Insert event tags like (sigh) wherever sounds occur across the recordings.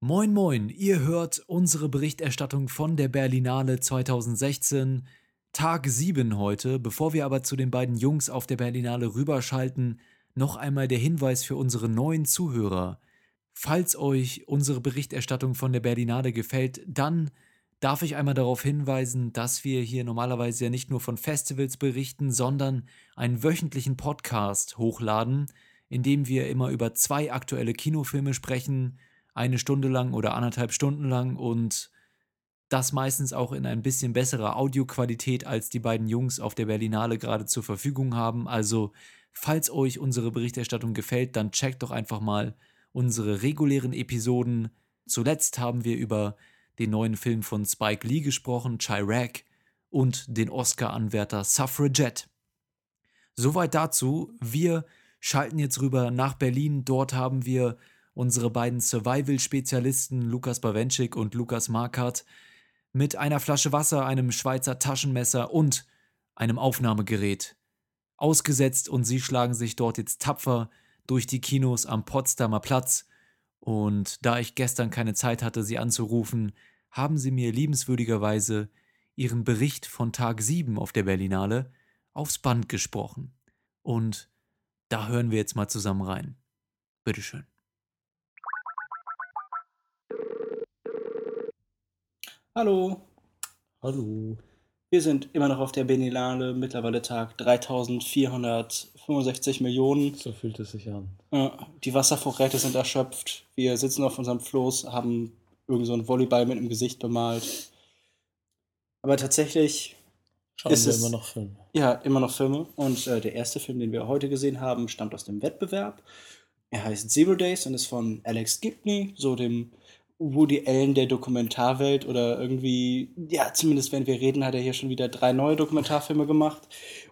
Moin moin, ihr hört unsere Berichterstattung von der Berlinale 2016, Tag 7 heute. Bevor wir aber zu den beiden Jungs auf der Berlinale rüberschalten, noch einmal der Hinweis für unsere neuen Zuhörer. Falls euch unsere Berichterstattung von der Berlinale gefällt, dann darf ich einmal darauf hinweisen, dass wir hier normalerweise ja nicht nur von Festivals berichten, sondern einen wöchentlichen Podcast hochladen, in dem wir immer über zwei aktuelle Kinofilme sprechen, eine Stunde lang oder anderthalb Stunden lang und das meistens auch in ein bisschen besserer Audioqualität, als die beiden Jungs auf der Berlinale gerade zur Verfügung haben. Also, falls euch unsere Berichterstattung gefällt, dann checkt doch einfach mal unsere regulären Episoden. Zuletzt haben wir über den neuen Film von Spike Lee gesprochen, Chirac, und den Oscar-Anwärter Suffragette. Soweit dazu. Wir schalten jetzt rüber nach Berlin. Dort haben wir unsere beiden Survival-Spezialisten Lukas Bawenschik und Lukas Markert mit einer Flasche Wasser, einem Schweizer Taschenmesser und einem Aufnahmegerät ausgesetzt und sie schlagen sich dort jetzt tapfer durch die Kinos am Potsdamer Platz. Und da ich gestern keine Zeit hatte, sie anzurufen, haben sie mir liebenswürdigerweise ihren Bericht von Tag 7 auf der Berlinale aufs Band gesprochen. Und da hören wir jetzt mal zusammen rein. Bitteschön. Hallo. Hallo. Wir sind immer noch auf der Benilale, mittlerweile Tag 3465 Millionen. So fühlt es sich an. Die Wasservorräte sind erschöpft. Wir sitzen auf unserem Floß, haben irgend so einen Volleyball mit dem Gesicht bemalt. Aber tatsächlich Schauen ist wir es, immer noch Filme. Ja, immer noch Filme. Und äh, der erste Film, den wir heute gesehen haben, stammt aus dem Wettbewerb. Er heißt Zero Days und ist von Alex Gibney, so dem Woody Allen der Dokumentarwelt oder irgendwie, ja, zumindest wenn wir reden, hat er hier schon wieder drei neue Dokumentarfilme gemacht.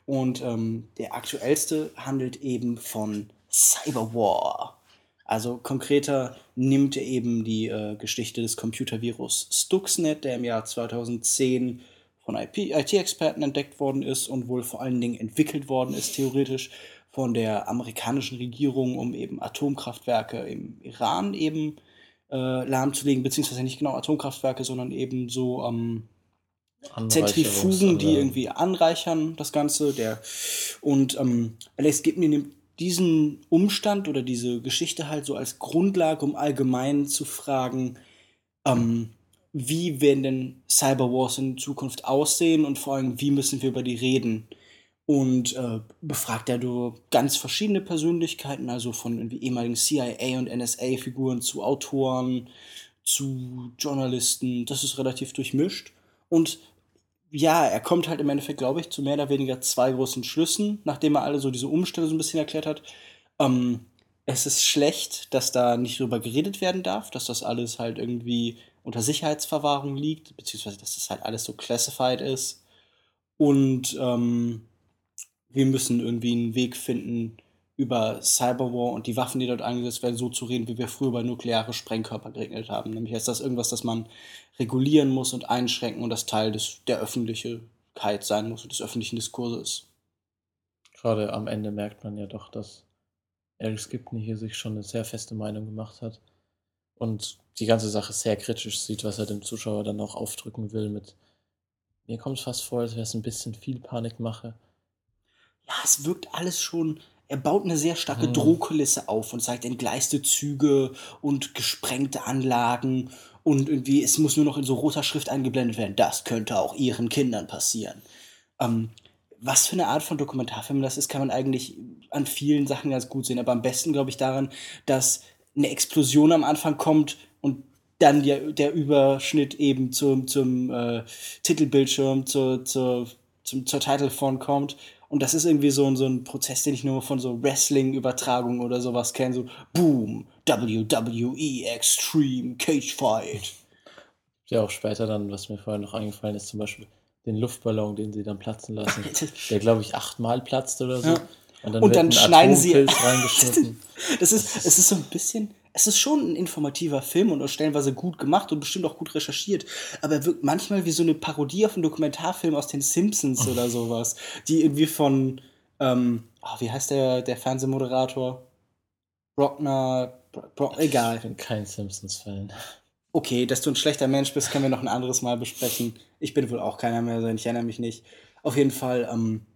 Und ähm, der aktuellste handelt eben von Cyberwar. Also konkreter nimmt er eben die äh, Geschichte des Computervirus Stuxnet, der im Jahr 2010 von IT-Experten entdeckt worden ist und wohl vor allen Dingen entwickelt worden ist, theoretisch von der amerikanischen Regierung, um eben Atomkraftwerke im Iran eben äh, lahmzulegen, beziehungsweise nicht genau Atomkraftwerke, sondern eben so ähm, Zentrifugen, die irgendwie anreichern das Ganze. Der, und ähm, Alex Gibney nimmt diesen Umstand oder diese Geschichte halt so als Grundlage, um allgemein zu fragen, ähm, wie werden denn Cyberwars in Zukunft aussehen und vor allem, wie müssen wir über die reden? Und äh, befragt er du ganz verschiedene Persönlichkeiten, also von irgendwie ehemaligen CIA und NSA-Figuren zu Autoren, zu Journalisten. Das ist relativ durchmischt. Und ja, er kommt halt im Endeffekt, glaube ich, zu mehr oder weniger zwei großen Schlüssen, nachdem er alle so diese Umstände so ein bisschen erklärt hat. Ähm, es ist schlecht, dass da nicht drüber geredet werden darf, dass das alles halt irgendwie unter Sicherheitsverwahrung liegt, beziehungsweise dass das halt alles so classified ist. Und ähm, wir müssen irgendwie einen Weg finden, über Cyberwar und die Waffen, die dort eingesetzt werden, so zu reden, wie wir früher über nukleare Sprengkörper geregelt haben. Nämlich ist das irgendwas, das man regulieren muss und einschränken und das Teil des, der Öffentlichkeit sein muss und des öffentlichen Diskurses. Gerade am Ende merkt man ja doch, dass Alex Gibney hier sich schon eine sehr feste Meinung gemacht hat und die ganze Sache sehr kritisch sieht, was er dem Zuschauer dann auch aufdrücken will mit mir kommt es fast vor, als wäre es ein bisschen viel Panikmache ja, es wirkt alles schon. Er baut eine sehr starke mhm. Drohkulisse auf und zeigt entgleiste Züge und gesprengte Anlagen und irgendwie, es muss nur noch in so roter Schrift eingeblendet werden. Das könnte auch ihren Kindern passieren. Ähm, was für eine Art von Dokumentarfilm das ist, kann man eigentlich an vielen Sachen ganz gut sehen. Aber am besten, glaube ich, daran, dass eine Explosion am Anfang kommt und dann der, der Überschnitt eben zum, zum äh, Titelbildschirm, zur, zur, zum, zur Title kommt und das ist irgendwie so, so ein Prozess, den ich nur von so Wrestling-Übertragungen oder sowas kenne. So, boom, WWE Extreme Cage Fight. Ja, auch später dann, was mir vorher noch eingefallen ist, zum Beispiel den Luftballon, den sie dann platzen lassen. (laughs) der, glaube ich, achtmal platzt oder so. Ja. Und dann, und dann schneiden sie. reingeschnitten. (laughs) das ist, es ist so ein bisschen es ist schon ein informativer Film und stellenweise gut gemacht und bestimmt auch gut recherchiert, aber er wirkt manchmal wie so eine Parodie auf einen Dokumentarfilm aus den Simpsons oder sowas, die irgendwie von, ähm, oh, wie heißt der, der Fernsehmoderator? Rockner Bro egal. Ich bin kein Simpsons-Fan. Okay, dass du ein schlechter Mensch bist, können wir noch ein anderes Mal besprechen. Ich bin wohl auch keiner mehr sein, ich erinnere mich nicht. Auf jeden Fall ähm,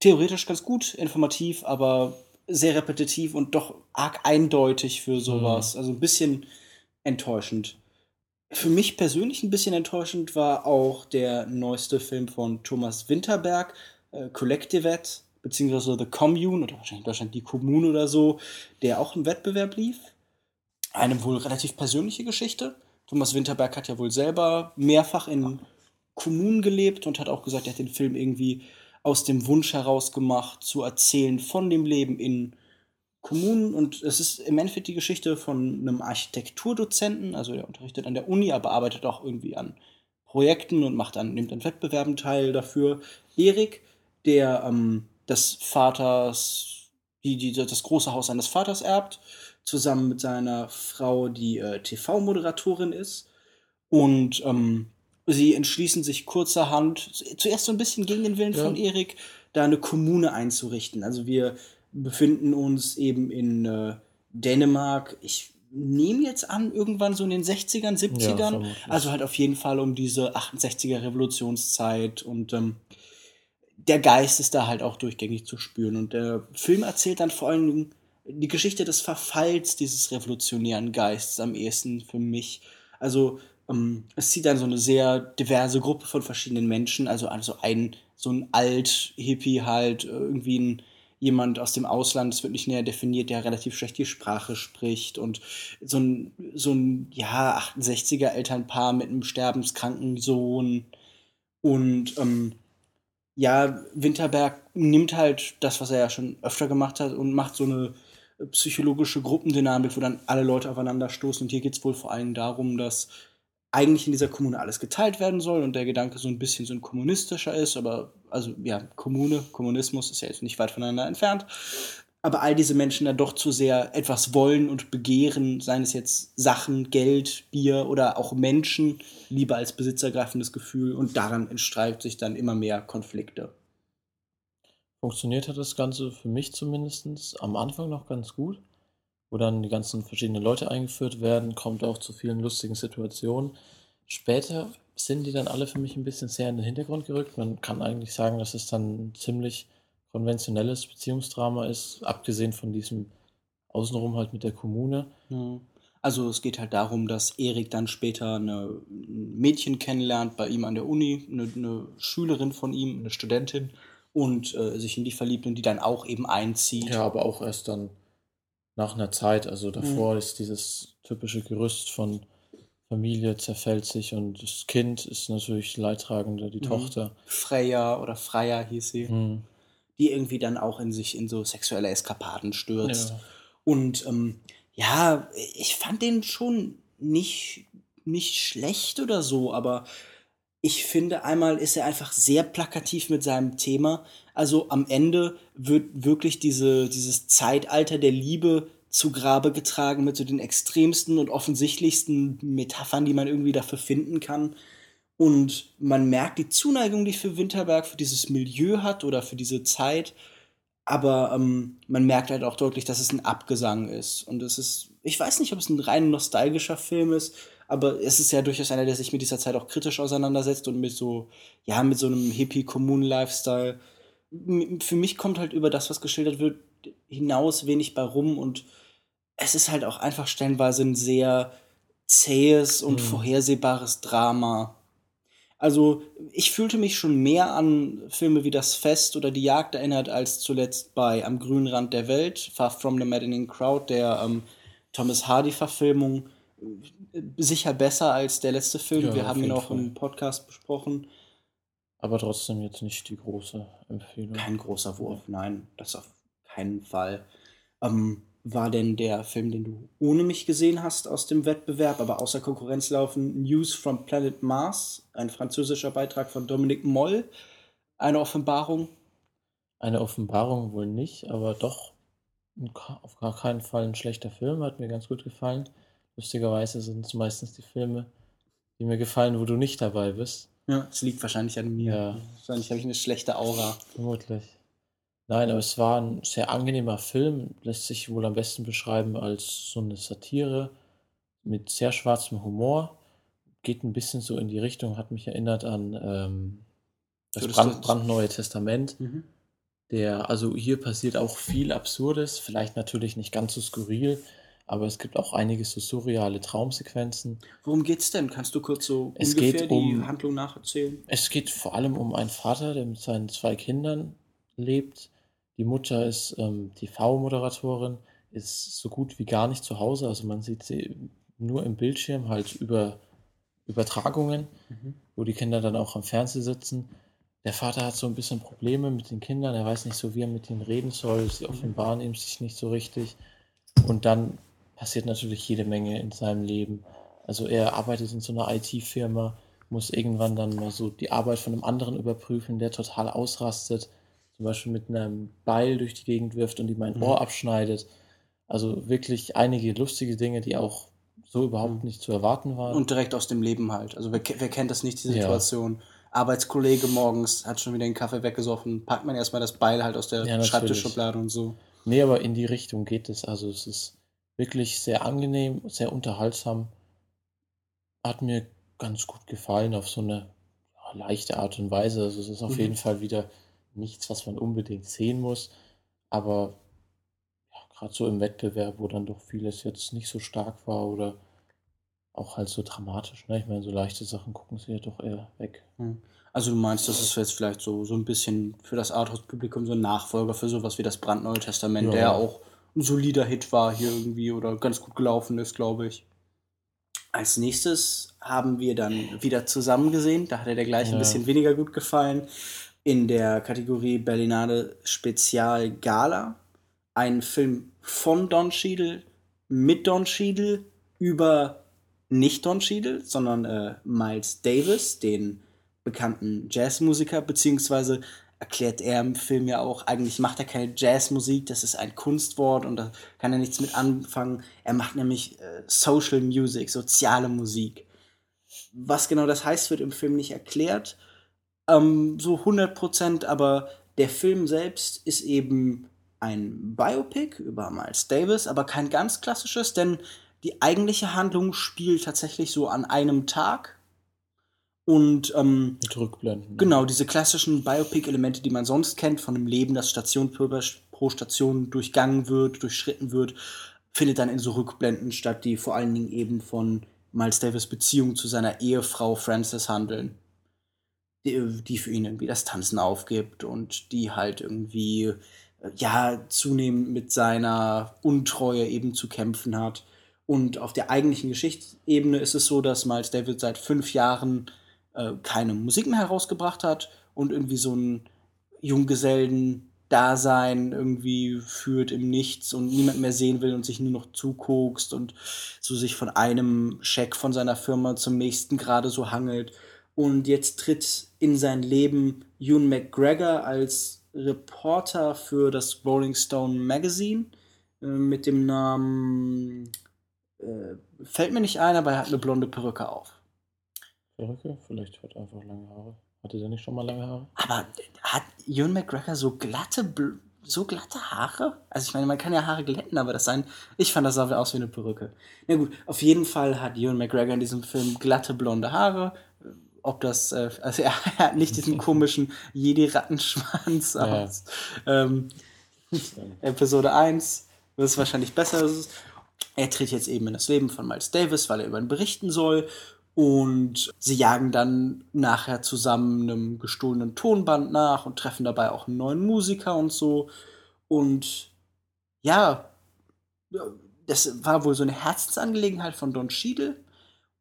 theoretisch ganz gut, informativ, aber sehr repetitiv und doch arg eindeutig für sowas. Mhm. Also ein bisschen enttäuschend. Für mich persönlich ein bisschen enttäuschend war auch der neueste Film von Thomas Winterberg, äh, Collectivate, beziehungsweise The Commune oder wahrscheinlich in Deutschland die Kommune oder so, der auch im Wettbewerb lief. Eine wohl relativ persönliche Geschichte. Thomas Winterberg hat ja wohl selber mehrfach in Kommunen gelebt und hat auch gesagt, er hat den Film irgendwie aus dem Wunsch heraus gemacht, zu erzählen von dem Leben in Kommunen. Und es ist im Endeffekt die Geschichte von einem Architekturdozenten, also der unterrichtet an der Uni, aber arbeitet auch irgendwie an Projekten und macht dann, nimmt an Wettbewerben teil dafür. Erik, der ähm, des Vaters, die, die das große Haus seines Vaters erbt, zusammen mit seiner Frau, die äh, TV-Moderatorin ist. Und ähm, sie entschließen sich kurzerhand, zuerst so ein bisschen gegen den Willen ja. von Erik, da eine Kommune einzurichten. Also wir befinden uns eben in äh, Dänemark. Ich nehme jetzt an, irgendwann so in den 60ern, 70ern. Ja, also halt auf jeden Fall um diese 68er Revolutionszeit und ähm, der Geist ist da halt auch durchgängig zu spüren. Und der Film erzählt dann vor allem die Geschichte des Verfalls dieses revolutionären Geistes am ehesten für mich. Also es zieht dann so eine sehr diverse Gruppe von verschiedenen Menschen, also, also ein so ein Alt-Hippie halt, irgendwie ein jemand aus dem Ausland, es wird nicht näher definiert, der relativ schlecht die Sprache spricht und so ein, so ein ja, 68er Elternpaar mit einem sterbenskranken Sohn und ähm, ja, Winterberg nimmt halt das, was er ja schon öfter gemacht hat und macht so eine psychologische Gruppendynamik, wo dann alle Leute aufeinander stoßen. Und hier geht es wohl vor allem darum, dass eigentlich in dieser Kommune alles geteilt werden soll und der Gedanke so ein bisschen so ein kommunistischer ist, aber also ja, Kommune, Kommunismus ist ja jetzt nicht weit voneinander entfernt. Aber all diese Menschen dann doch zu sehr etwas wollen und begehren, seien es jetzt Sachen, Geld, Bier oder auch Menschen, lieber als besitzergreifendes Gefühl und daran entstreift sich dann immer mehr Konflikte. Funktioniert hat das Ganze für mich zumindest am Anfang noch ganz gut wo dann die ganzen verschiedenen Leute eingeführt werden, kommt auch zu vielen lustigen Situationen. Später sind die dann alle für mich ein bisschen sehr in den Hintergrund gerückt. Man kann eigentlich sagen, dass es dann ein ziemlich konventionelles Beziehungsdrama ist, abgesehen von diesem Außenrum halt mit der Kommune. Also es geht halt darum, dass Erik dann später eine, ein Mädchen kennenlernt bei ihm an der Uni, eine, eine Schülerin von ihm, eine Studentin und äh, sich in die verliebt und die dann auch eben einzieht. Ja, aber auch erst dann nach einer Zeit. Also davor mhm. ist dieses typische Gerüst von Familie zerfällt sich und das Kind ist natürlich Leidtragende, die mhm. Tochter. Freya oder Freya hieß sie. Mhm. Die irgendwie dann auch in sich in so sexuelle Eskapaden stürzt. Ja. Und ähm, ja, ich fand den schon nicht, nicht schlecht oder so, aber ich finde, einmal ist er einfach sehr plakativ mit seinem Thema. Also am Ende wird wirklich diese, dieses Zeitalter der Liebe zu Grabe getragen mit so den extremsten und offensichtlichsten Metaphern, die man irgendwie dafür finden kann. Und man merkt die Zuneigung, die für Winterberg für dieses Milieu hat oder für diese Zeit. Aber ähm, man merkt halt auch deutlich, dass es ein Abgesang ist. Und es ist, ich weiß nicht, ob es ein rein nostalgischer Film ist, aber es ist ja durchaus einer, der sich mit dieser Zeit auch kritisch auseinandersetzt und mit so, ja, mit so einem Hippie-Kommunen-Lifestyle. Für mich kommt halt über das, was geschildert wird, hinaus wenig bei rum und es ist halt auch einfach stellenweise ein sehr zähes und mhm. vorhersehbares Drama. Also ich fühlte mich schon mehr an Filme wie Das Fest oder Die Jagd erinnert als zuletzt bei Am grünen Rand der Welt, Far From the Maddening Crowd, der ähm, Thomas Hardy-Verfilmung sicher besser als der letzte Film. Ja, Wir haben ihn auch Fall. im Podcast besprochen. Aber trotzdem jetzt nicht die große Empfehlung. Kein großer Wurf, nein, das auf keinen Fall. Ähm, war denn der Film, den du ohne mich gesehen hast aus dem Wettbewerb, aber außer Konkurrenz laufen, News from Planet Mars, ein französischer Beitrag von Dominique Moll, eine Offenbarung? Eine Offenbarung wohl nicht, aber doch auf gar keinen Fall ein schlechter Film, hat mir ganz gut gefallen. Lustigerweise sind es meistens die Filme, die mir gefallen, wo du nicht dabei bist. Ja, es liegt wahrscheinlich an mir. Ja. Wahrscheinlich habe ich eine schlechte Aura. Vermutlich. Nein, aber es war ein sehr angenehmer Film, lässt sich wohl am besten beschreiben als so eine Satire mit sehr schwarzem Humor. Geht ein bisschen so in die Richtung, hat mich erinnert an ähm, das Brand, brandneue Testament. Mhm. Der, also hier passiert auch viel Absurdes, vielleicht natürlich nicht ganz so skurril, aber es gibt auch einige so surreale Traumsequenzen. Worum geht's denn? Kannst du kurz so Es ungefähr geht um- die Handlung nacherzählen? Es geht vor allem um einen Vater, der mit seinen zwei Kindern lebt. Die Mutter ist ähm, TV-Moderatorin, ist so gut wie gar nicht zu Hause. Also man sieht sie nur im Bildschirm, halt über Übertragungen, Mhm. wo die Kinder dann auch am Fernseher sitzen. Der Vater hat so ein bisschen Probleme mit den Kindern, er weiß nicht so, wie er mit ihnen reden soll, sie offenbaren ihm sich nicht so richtig. Und dann passiert natürlich jede Menge in seinem Leben. Also er arbeitet in so einer IT-Firma, muss irgendwann dann mal so die Arbeit von einem anderen überprüfen, der total ausrastet, zum Beispiel mit einem Beil durch die Gegend wirft und ihm ein Mhm. Ohr abschneidet. Also wirklich einige lustige Dinge, die auch so überhaupt Mhm. nicht zu erwarten waren. Und direkt aus dem Leben halt. Also wer, wer kennt das nicht, Ja. Situation? Arbeitskollege morgens hat schon wieder den Kaffee weggesoffen, packt man erstmal das Beil halt aus der Ja. Schreibtischschublade und so. Nee, aber in die Richtung geht es. Also es ist wirklich sehr angenehm, sehr unterhaltsam. Hat mir ganz gut gefallen auf so eine leichte Art und Weise. Also es ist auf Mhm. jeden Fall wieder nichts, was man unbedingt sehen muss. Aber ja, gerade so im Wettbewerb, wo dann doch vieles jetzt nicht so stark war oder auch halt so dramatisch. Ne? Ich meine, so leichte Sachen gucken sie ja doch eher weg. Also du meinst, das ist jetzt vielleicht so, so ein bisschen für das Arthouse-Publikum so ein Nachfolger für sowas wie das Brandneue Testament, Ja. der ja auch ein solider Hit war hier irgendwie oder ganz gut gelaufen ist, glaube ich. Als nächstes haben wir dann wieder zusammen gesehen. Da hat er der gleich ein Ja. bisschen weniger gut gefallen. In der Kategorie Berlinale Spezial Gala. Ein Film von Don Cheadle, mit Don Cheadle, über nicht Don Cheadle, sondern äh, Miles Davis, den bekannten Jazzmusiker, beziehungsweise erklärt er im Film ja auch, eigentlich macht er keine Jazzmusik, das ist ein Kunstwort und da kann er nichts mit anfangen. Er macht nämlich äh, Social Music, soziale Musik. Was genau das heißt, wird im Film nicht erklärt. Ähm, so 100 Prozent, aber der Film selbst ist eben ein Biopic über Miles Davis, aber kein ganz klassisches, denn die eigentliche Handlung spielt tatsächlich so an einem Tag. Und ähm, Mit Rückblenden. Genau, diese klassischen Biopic-Elemente, die man sonst kennt, von einem Leben, das Station pro, Station durchgangen wird, durchschritten wird, findet dann in so Rückblenden statt, die vor allen Dingen eben von Miles Davis Beziehung zu seiner Ehefrau Frances handeln. Die, die für ihn irgendwie das Tanzen aufgibt und die halt irgendwie, äh, ja, zunehmend mit seiner Untreue eben zu kämpfen hat. Und auf der eigentlichen Geschichtsebene ist es so, dass Miles Davis seit fünf Jahren äh, keine Musik mehr herausgebracht hat und irgendwie so ein Junggesellen-Dasein irgendwie führt im Nichts und niemand mehr sehen will und sich nur noch zuguckst und so sich von einem Scheck von seiner Firma zum nächsten gerade so hangelt. Und jetzt tritt in sein Leben Ewan McGregor als Reporter für das Rolling Stone Magazine äh, mit dem Namen äh, fällt mir nicht ein, aber er hat eine blonde Perücke auf. Perücke? Vielleicht hat er einfach lange Haare. Hatte der nicht schon mal lange Haare? Aber hat Ewan McGregor so glatte, so glatte Haare? Also ich meine, man kann ja Haare glätten, aber das sein, ich fand das sah aus wie eine Perücke. Na gut, auf jeden Fall hat Ewan McGregor in diesem Film glatte blonde Haare. Ob das, äh, also (laughs) er hat nicht diesen (laughs) komischen Jedi-Rattenschwanz Ja. aus ähm, Episode 1, das ist wahrscheinlich besser. Er tritt jetzt eben in das Leben von Miles Davis, weil er über ihn berichten soll. Und sie jagen dann nachher zusammen einem gestohlenen Tonband nach und treffen dabei auch einen neuen Musiker und so. Und ja, das war wohl so eine Herzensangelegenheit von Don Cheadle.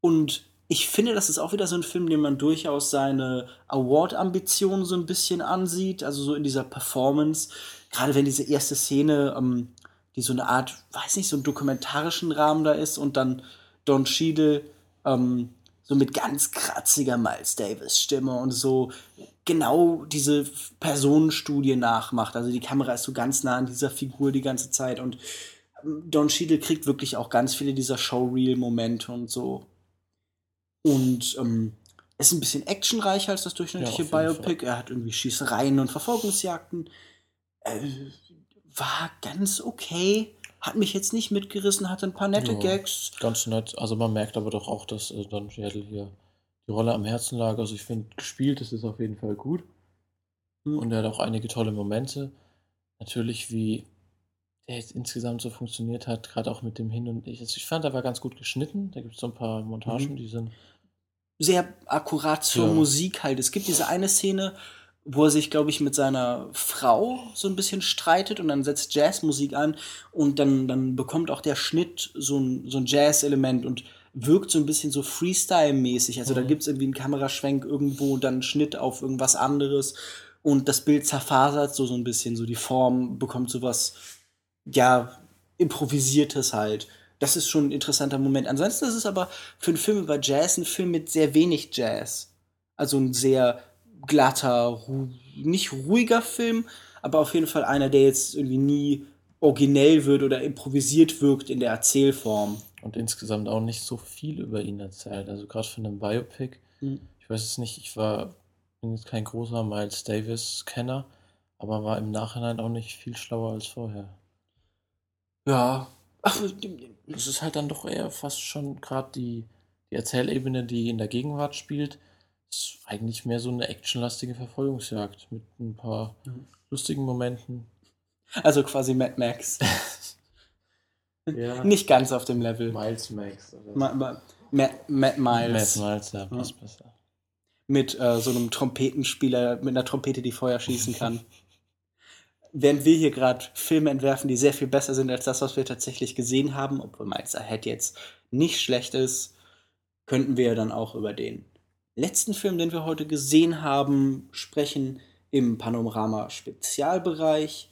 Und ich finde, das ist auch wieder so ein Film, dem man durchaus seine Award-Ambitionen so ein bisschen ansieht. Also so in dieser Performance. Gerade wenn diese erste Szene, ähm, die so eine Art, weiß nicht, so einen dokumentarischen Rahmen da ist und dann Don Cheadle ähm, so mit ganz kratziger Miles Davis Stimme und so genau diese Personenstudie nachmacht. Also die Kamera ist so ganz nah an dieser Figur die ganze Zeit und ähm, Don Cheadle kriegt wirklich auch ganz viele dieser Showreel-Momente und so. Und ähm, ist ein bisschen actionreicher als das durchschnittliche Ja, Biopic. Er hat irgendwie Schießereien und Verfolgungsjagden. äh, war ganz okay. Hat mich jetzt nicht mitgerissen, hatte ein paar nette Ja, Gags. Ganz nett. Also man merkt aber doch auch, dass äh, Don Cheadle hier die Rolle am Herzen lag. Also ich finde, gespielt ist es auf jeden Fall gut. Hm. Und er hat auch einige tolle Momente. Natürlich, wie der jetzt insgesamt so funktioniert hat, gerade auch mit dem Hin und Ich. Also ich fand, er war ganz gut geschnitten. Da gibt es so ein paar Montagen, Mhm. die sind. Sehr akkurat zur Ja. Musik halt. Es gibt diese eine Szene, wo er sich, glaube ich, mit seiner Frau so ein bisschen streitet und dann setzt Jazzmusik an und dann, dann bekommt auch der Schnitt so ein, so ein Jazz-Element und wirkt so ein bisschen so Freestyle-mäßig. Also da Mhm. gibt es irgendwie einen Kameraschwenk irgendwo, dann einen Schnitt auf irgendwas anderes und das Bild zerfasert so, so ein bisschen, so die Form bekommt sowas, ja, improvisiertes halt. Das ist schon ein interessanter Moment. Ansonsten ist es aber für einen Film über Jazz ein Film mit sehr wenig Jazz. Also ein sehr glatter, ru nicht ruhiger Film, aber auf jeden Fall einer, der jetzt irgendwie nie originell wird oder improvisiert wirkt in der Erzählform. Und insgesamt auch nicht so viel über ihn erzählt. Also gerade von einem Biopic. Mhm. Ich weiß es nicht, ich war bin jetzt kein großer Miles Davis-Kenner, aber war im Nachhinein auch nicht viel schlauer als vorher. Ja. Ach, Es ist halt dann doch eher fast schon gerade die, die Erzählebene, die in der Gegenwart spielt, ist eigentlich mehr so eine actionlastige Verfolgungsjagd mit ein paar Mhm. lustigen Momenten. also quasi Mad Max. (laughs) Ja. Nicht ganz auf dem Level. Miles Max. Oder Ma ma Mad, Mad Miles. Mad Miles, ja, passt Ja. besser. mit äh, so einem Trompetenspieler, mit einer Trompete, die Feuer schießen kann. (laughs) Während wir hier gerade Filme entwerfen, die sehr viel besser sind als das, was wir tatsächlich gesehen haben, obwohl Miles Ahead jetzt nicht schlecht ist, könnten wir dann auch über den letzten Film, den wir heute gesehen haben, sprechen im Panorama-Spezialbereich.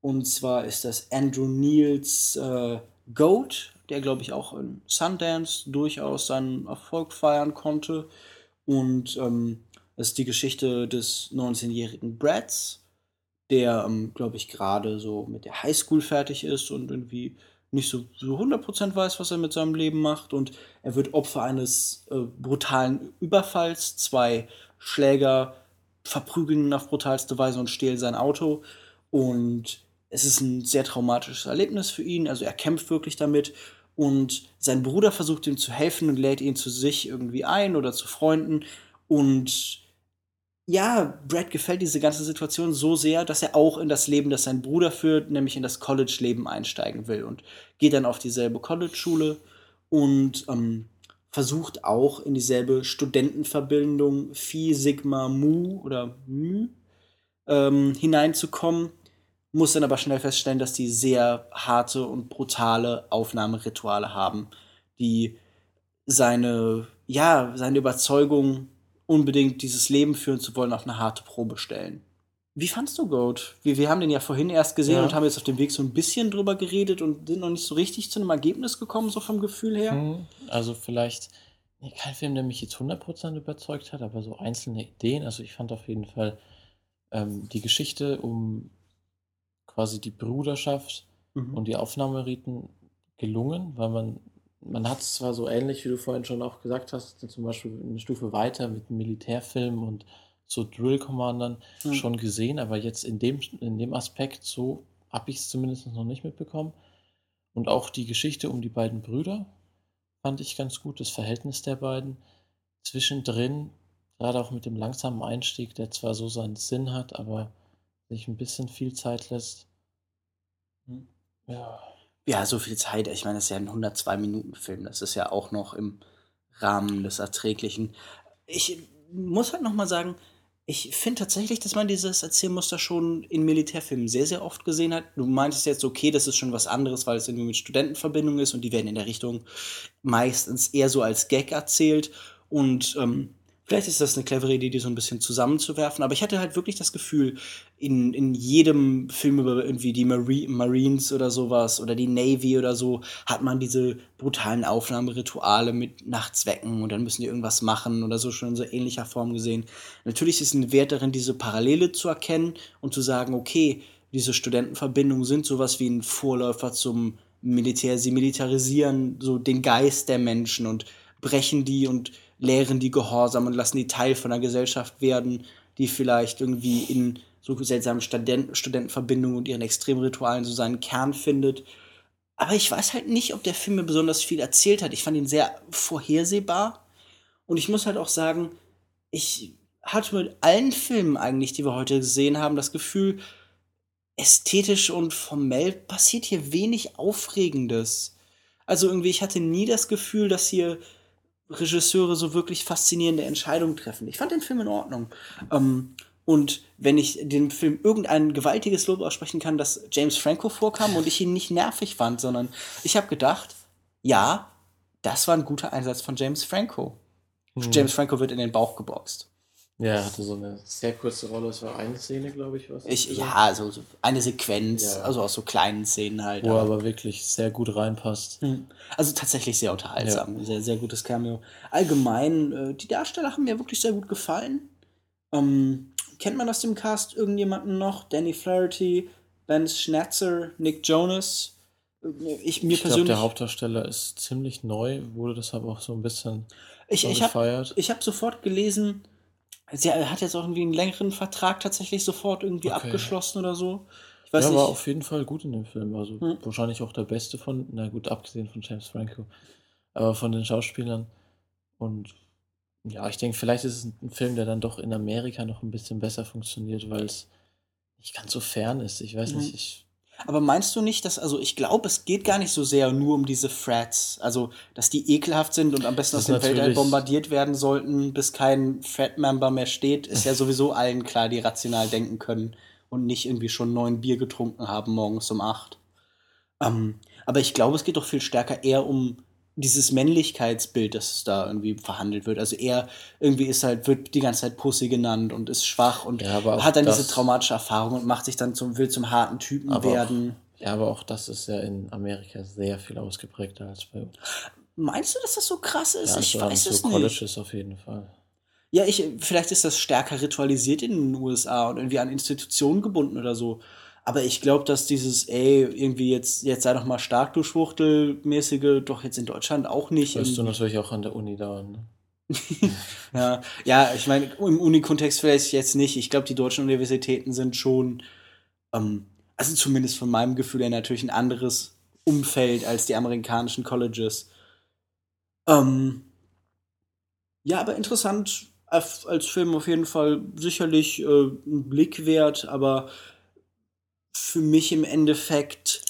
Und zwar ist das Andrew Neils äh, Goat, der, glaube ich, auch in Sundance durchaus seinen Erfolg feiern konnte. Und ähm, das ist die Geschichte des 19-jährigen Brads, der, ähm, glaube ich, gerade so mit der Highschool fertig ist und irgendwie nicht so, so 100% weiß, was er mit seinem Leben macht. Und er wird Opfer eines äh, brutalen Überfalls. Zwei Schläger verprügeln ihn auf brutalste Weise und stehlen sein Auto. Und es ist ein sehr traumatisches Erlebnis für ihn. Also er kämpft wirklich damit. Und sein Bruder versucht ihm zu helfen und lädt ihn zu sich irgendwie ein oder zu Freunden. Und ja, Brad gefällt diese ganze Situation so sehr, dass er auch in das Leben, das sein Bruder führt, nämlich in das College-Leben einsteigen will und geht dann auf dieselbe College-Schule und ähm, versucht auch in dieselbe Studentenverbindung Phi Sigma Mu oder Mu ähm, hineinzukommen, muss dann aber schnell feststellen, dass die sehr harte und brutale Aufnahmerituale haben, die seine, ja, seine Überzeugung, unbedingt dieses Leben führen zu wollen, auf eine harte Probe stellen. Wie fandst du Goat? Wir, wir haben den ja vorhin erst gesehen Ja. und haben jetzt auf dem Weg so ein bisschen drüber geredet und sind noch nicht so richtig zu einem Ergebnis gekommen, so vom Gefühl her. Hm, Also vielleicht nee, kein Film, der mich jetzt 100% überzeugt hat, aber so einzelne Ideen. Also ich fand auf jeden Fall ähm, die Geschichte um quasi die Bruderschaft Mhm. und die Aufnahmeriten gelungen, weil man, man hat es zwar so ähnlich, wie du vorhin schon auch gesagt hast, zum Beispiel eine Stufe weiter mit Militärfilmen und so Drill-Commandern Mhm. schon gesehen, aber jetzt in dem, in dem Aspekt so habe ich es zumindest noch nicht mitbekommen. Und auch die Geschichte um die beiden Brüder fand ich ganz gut, das Verhältnis der beiden. Zwischendrin, gerade auch mit dem langsamen Einstieg, der zwar so seinen Sinn hat, aber sich ein bisschen viel Zeit lässt. Mhm. Ja. Ja, so viel Zeit. Ich meine, das ist ja ein 102-Minuten-Film. Das ist ja auch noch im Rahmen des Erträglichen. Ich muss halt noch mal sagen, ich finde tatsächlich, dass man dieses Erzählmuster schon in Militärfilmen sehr, sehr oft gesehen hat. Du meintest jetzt, okay, das ist schon was anderes, weil es irgendwie mit Studentenverbindung ist und die werden in der Richtung meistens eher so als Gag erzählt. Und ähm, vielleicht ist das eine clevere Idee, die so ein bisschen zusammenzuwerfen. Aber ich hatte halt wirklich das Gefühl, in, in jedem Film über irgendwie die Mari Marines oder sowas oder die Navy oder so, hat man diese brutalen Aufnahmerituale mit Nachtzwecken und dann müssen die irgendwas machen oder so schon in so ähnlicher Form gesehen. Natürlich ist ein Wert darin, diese Parallele zu erkennen und zu sagen, okay, diese Studentenverbindungen sind sowas wie ein Vorläufer zum Militär. Sie militarisieren so den Geist der Menschen und brechen die und lehren die Gehorsam und lassen die Teil von einer Gesellschaft werden, die vielleicht irgendwie in so seltsamen Student Studentenverbindungen und ihren Extremritualen so seinen Kern findet. Aber ich weiß halt nicht, ob der Film mir besonders viel erzählt hat. Ich fand ihn sehr vorhersehbar. Und ich muss halt auch sagen, ich hatte mit allen Filmen eigentlich, die wir heute gesehen haben, das Gefühl, ästhetisch und formell passiert hier wenig Aufregendes. Also irgendwie, ich hatte nie das Gefühl, dass hier Regisseure so wirklich faszinierende Entscheidungen treffen. Ich fand den Film in Ordnung. Ähm, und wenn ich dem Film irgendein gewaltiges Lob aussprechen kann, dass James Franco vorkam und ich ihn nicht nervig fand, sondern ich habe gedacht, ja, das war ein guter Einsatz von James Franco. Mhm. James Franco wird in den Bauch geboxt. Ja, er hatte so eine sehr kurze Rolle. Es war eine Szene, glaube ich, was. Ich, ja, also so eine Sequenz, ja. also aus so kleinen Szenen halt. Wo er aber wirklich sehr gut reinpasst. Hm. Also tatsächlich sehr unterhaltsam. Ja. Sehr, sehr gutes Cameo. Allgemein, äh, die Darsteller haben mir wirklich sehr gut gefallen. Ähm, kennt man aus dem Cast irgendjemanden noch? Danny Flaherty, Ben Schnatzer, Nick Jonas. Äh, ich, mir ich glaube, der Hauptdarsteller ist ziemlich neu, wurde deshalb auch so ein bisschen ich, ich habe hab sofort gelesen, Sie hat jetzt auch irgendwie einen längeren Vertrag tatsächlich sofort irgendwie okay. abgeschlossen oder so. Ich weiß ja, nicht. war auf jeden Fall gut in dem Film. Also hm. wahrscheinlich auch der beste von, na gut, abgesehen von James Franco, aber von den Schauspielern. Und ja, ich denke, vielleicht ist es ein Film, der dann doch in Amerika noch ein bisschen besser funktioniert, weil es nicht ganz so fern ist. Ich weiß mhm. nicht, ich aber meinst du nicht, dass, also ich glaube, es geht gar nicht so sehr nur um diese Frats, also dass die ekelhaft sind und am besten aus dem Weltall bombardiert werden sollten, bis kein Frat-Member mehr steht, ist ja sowieso allen klar, die rational denken können und nicht irgendwie schon neun Bier getrunken haben morgens um acht. Ähm, aber ich glaube, es geht doch viel stärker eher um dieses Männlichkeitsbild, das da irgendwie verhandelt wird. Also er irgendwie ist halt, wird die ganze Zeit Pussy genannt und ist schwach und ja, hat dann diese traumatische Erfahrung und macht sich dann zum, will zum harten Typen werden. Auch, ja, aber auch das ist ja in Amerika sehr viel ausgeprägter als bei uns. Meinst du, dass das so krass ist? Ja, ich weiß es so nicht. Colleges auf jeden Fall. Ja, ich, vielleicht ist das stärker ritualisiert in den USA und irgendwie an Institutionen gebunden oder so. Aber ich glaube, dass dieses, ey, irgendwie jetzt, jetzt sei doch mal stark, du Schwuchtelmäßige, doch jetzt in Deutschland auch nicht. Wirst du natürlich auch an der Uni dauern, ne? (laughs) ja, ja, ich meine, im Unikontext vielleicht jetzt nicht. Ich glaube, die deutschen Universitäten sind schon, ähm, also zumindest von meinem Gefühl her natürlich ein anderes Umfeld als die amerikanischen Colleges. Ähm, ja, aber interessant als Film auf jeden Fall sicherlich äh, ein Blick wert, aber für mich im Endeffekt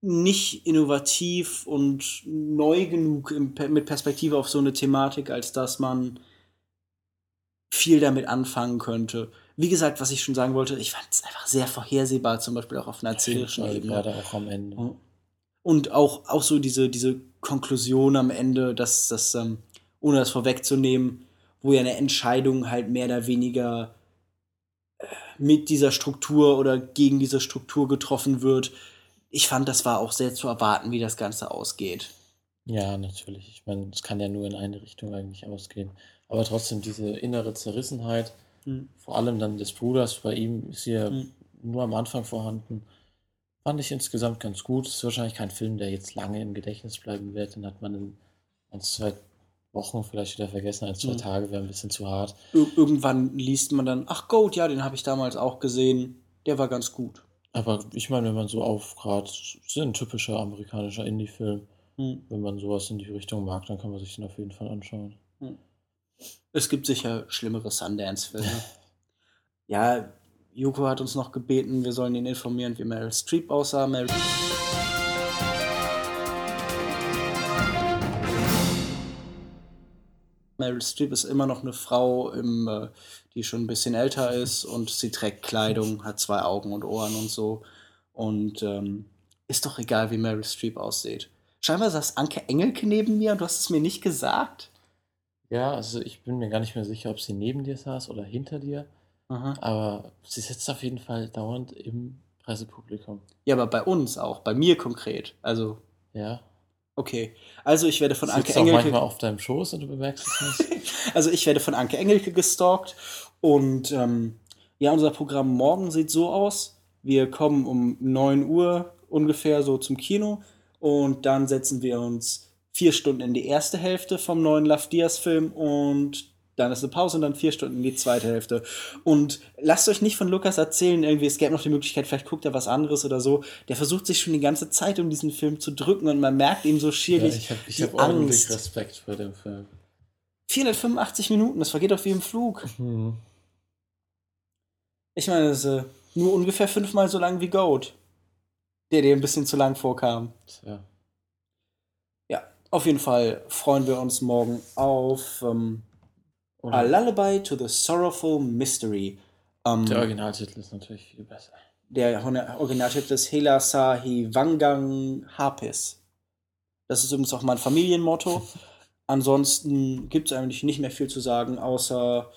nicht innovativ und neu genug im, mit Perspektive auf so eine Thematik, als dass man viel damit anfangen könnte. Wie gesagt, was ich schon sagen wollte, ich fand es einfach sehr vorhersehbar, zum Beispiel auch auf einer erzählerischen Ebene. Gerade auch am Ende. Und auch, auch so diese, diese Konklusion am Ende, dass das, ähm, ohne das vorwegzunehmen, wo ja eine Entscheidung halt mehr oder weniger mit dieser Struktur oder gegen diese Struktur getroffen wird. Ich fand, das war auch sehr zu erwarten, wie das Ganze ausgeht. Ja, natürlich. Ich meine, es kann ja nur in eine Richtung eigentlich ausgehen. Aber trotzdem diese innere Zerrissenheit, mhm. vor allem dann des Bruders, bei ihm ist hier mhm. nur am Anfang vorhanden, fand ich insgesamt ganz gut. Es ist wahrscheinlich kein Film, der jetzt lange im Gedächtnis bleiben wird. Den hat man in ein, zwei Wochen vielleicht wieder vergessen, ein, zwei mhm. Tage wäre ein bisschen zu hart. Ir irgendwann liest man dann, ach Goat, ja, den habe ich damals auch gesehen, der war ganz gut. Aber ich meine, wenn man so auf gerade, ist ein typischer amerikanischer Indie-Film, mhm. wenn man sowas in die Richtung mag, dann kann man sich den auf jeden Fall anschauen. Mhm. Es gibt sicher schlimmere Sundance-Filme. (laughs) ja, Yuko hat uns noch gebeten, wir sollen ihn informieren, wie Meryl Streep aussah. Meryl Meryl Streep ist immer noch eine Frau, im, äh, die schon ein bisschen älter (laughs) ist und sie trägt Kleidung, hat zwei Augen und Ohren und so. Und ähm, ist doch egal, wie Meryl Streep aussieht. Scheinbar saß Anke Engelke neben mir und du hast es mir nicht gesagt. Ja, also ich bin mir gar nicht mehr sicher, ob sie neben dir saß oder hinter dir. Aha. Aber sie sitzt auf jeden Fall dauernd im Pressepublikum. Ja, aber bei uns auch, bei mir konkret. Also. Ja. Okay, also ich werde von Anke Engelke. Auch manchmal auf deinem Schoß und du bemerkst es nicht. (laughs) also ich werde von Anke Engelke gestalkt und ähm, ja, unser Programm morgen sieht so aus. Wir kommen um 9 Uhr ungefähr so zum Kino und dann setzen wir uns vier Stunden in die erste Hälfte vom neuen Love Diaz Film und dann ist eine Pause und dann vier Stunden die zweite Hälfte. Und lasst euch nicht von Lukas erzählen, irgendwie, es gäbe noch die Möglichkeit, vielleicht guckt er was anderes oder so. Der versucht sich schon die ganze Zeit, um diesen Film zu drücken und man merkt ihm so schierlich Ja, ich habe ich hab ordentlich. Respekt vor dem Film. 485 Minuten, das vergeht auf wie im Flug. Hm. Ich meine, das ist äh, nur ungefähr fünfmal so lang wie Goat. Der dir ein bisschen zu lang vorkam. Tja. Ja, auf jeden Fall freuen wir uns morgen auf ähm, A Lullaby to the Sorrowful Mystery. Ähm, der Originaltitel ist natürlich viel besser. der Originaltitel ist Hela Sahi Wangang Hapis. Das ist übrigens auch mein Familienmotto. (laughs) Ansonsten gibt es eigentlich nicht mehr viel zu sagen, außer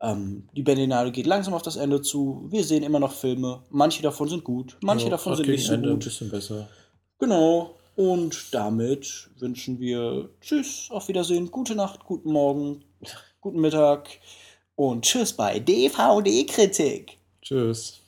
ähm, die Berlinale geht langsam auf das Ende zu. Wir sehen immer noch Filme. Manche davon sind gut, manche Ja, davon sind nicht so Ende ein gut. bisschen besser. Genau. Und damit wünschen wir Tschüss, auf Wiedersehen, gute Nacht, guten Morgen, (laughs) guten Mittag und Tschüss bei DVD-Kritik. Tschüss.